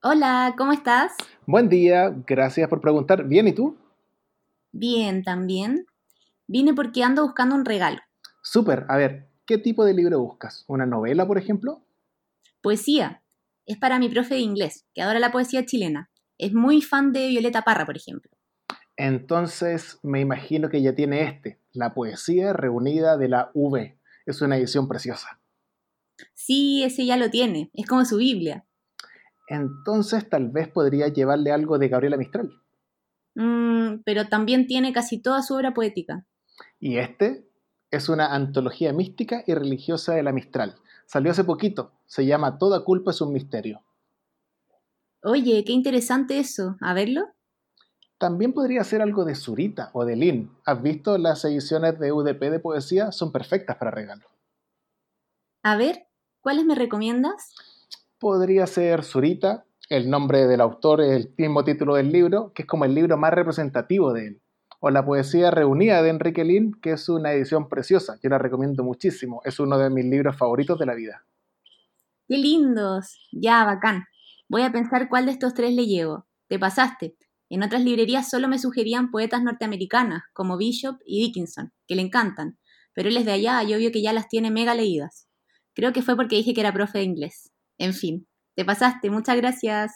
Hola, ¿cómo estás? Buen día, gracias por preguntar. Bien, ¿y tú? Bien, también. Vine porque ando buscando un regalo. Súper, a ver, ¿qué tipo de libro buscas? ¿Una novela, por ejemplo? Poesía. Es para mi profe de inglés, que adora la poesía chilena. Es muy fan de Violeta Parra, por ejemplo. Entonces me imagino que ya tiene este, La Poesía Reunida de la V. Es una edición preciosa. Sí, ese ya lo tiene. Es como su Biblia. Entonces tal vez podría llevarle algo de Gabriela Mistral. Mm, pero también tiene casi toda su obra poética. Y este es una antología mística y religiosa de la Mistral. Salió hace poquito. Se llama Toda culpa es un misterio. Oye, qué interesante eso. A verlo. También podría ser algo de Zurita o de Lin. ¿Has visto las ediciones de UDP de poesía? Son perfectas para regalo. A ver, ¿cuáles me recomiendas? Podría ser Zurita, el nombre del autor el mismo título del libro, que es como el libro más representativo de él. O la poesía reunida de Enrique Lin, que es una edición preciosa, yo la recomiendo muchísimo, es uno de mis libros favoritos de la vida. ¡Qué lindos! Ya, bacán. Voy a pensar cuál de estos tres le llevo. Te pasaste. En otras librerías solo me sugerían poetas norteamericanas, como Bishop y Dickinson, que le encantan, pero él es de allá y obvio que ya las tiene mega leídas. Creo que fue porque dije que era profe de inglés. En fin, te pasaste, muchas gracias.